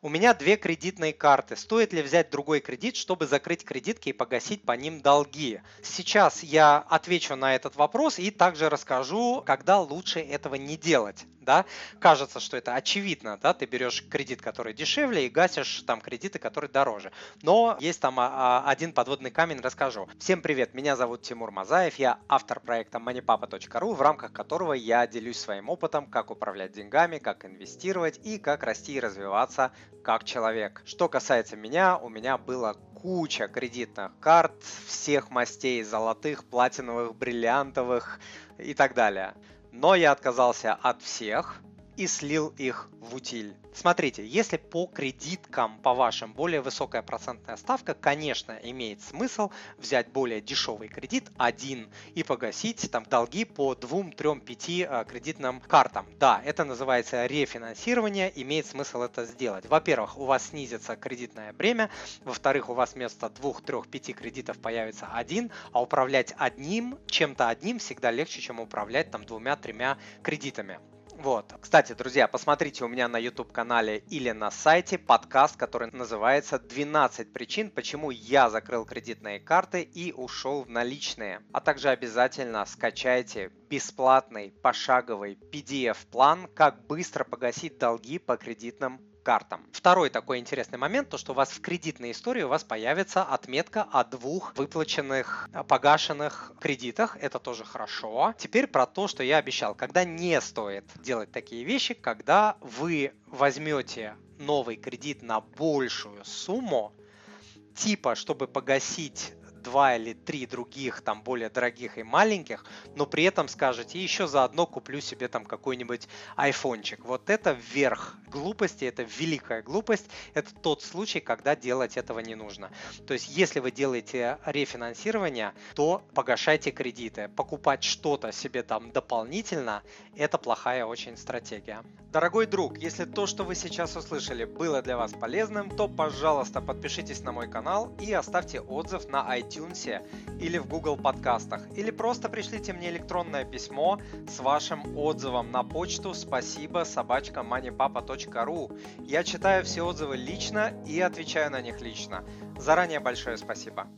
У меня две кредитные карты. Стоит ли взять другой кредит, чтобы закрыть кредитки и погасить по ним долги? Сейчас я отвечу на этот вопрос и также расскажу, когда лучше этого не делать. Да? Кажется, что это очевидно, да? ты берешь кредит, который дешевле и гасишь там кредиты, которые дороже. Но есть там а, а, один подводный камень, расскажу. Всем привет, меня зовут Тимур Мазаев, я автор проекта moneypapa.ru, в рамках которого я делюсь своим опытом, как управлять деньгами, как инвестировать и как расти и развиваться как человек. Что касается меня, у меня было куча кредитных карт всех мастей, золотых, платиновых, бриллиантовых и так далее. Но я отказался от всех и слил их в утиль. Смотрите, если по кредиткам, по вашим, более высокая процентная ставка, конечно, имеет смысл взять более дешевый кредит, один, и погасить там долги по 2, 3, 5 кредитным картам. Да, это называется рефинансирование, имеет смысл это сделать. Во-первых, у вас снизится кредитное бремя, во-вторых, у вас вместо 2, 3, 5 кредитов появится один, а управлять одним, чем-то одним всегда легче, чем управлять там двумя-тремя кредитами. Вот. Кстати, друзья, посмотрите у меня на YouTube канале или на сайте подкаст, который называется «12 причин, почему я закрыл кредитные карты и ушел в наличные». А также обязательно скачайте бесплатный пошаговый PDF-план, как быстро погасить долги по кредитным картам. Второй такой интересный момент, то что у вас в кредитной истории у вас появится отметка о двух выплаченных, э, погашенных кредитах. Это тоже хорошо. Теперь про то, что я обещал. Когда не стоит делать такие вещи, когда вы возьмете новый кредит на большую сумму, типа, чтобы погасить два или три других, там, более дорогих и маленьких, но при этом скажете, еще заодно куплю себе там какой-нибудь айфончик. Вот это верх глупости, это великая глупость. Это тот случай, когда делать этого не нужно. То есть, если вы делаете рефинансирование, то погашайте кредиты. Покупать что-то себе там дополнительно, это плохая очень стратегия. Дорогой друг, если то, что вы сейчас услышали, было для вас полезным, то, пожалуйста, подпишитесь на мой канал и оставьте отзыв на iTunes или в Google подкастах. Или просто пришлите мне электронное письмо с вашим отзывом на почту спасибо собачка moneypapa.ru. Я читаю все отзывы лично и отвечаю на них лично. Заранее большое спасибо.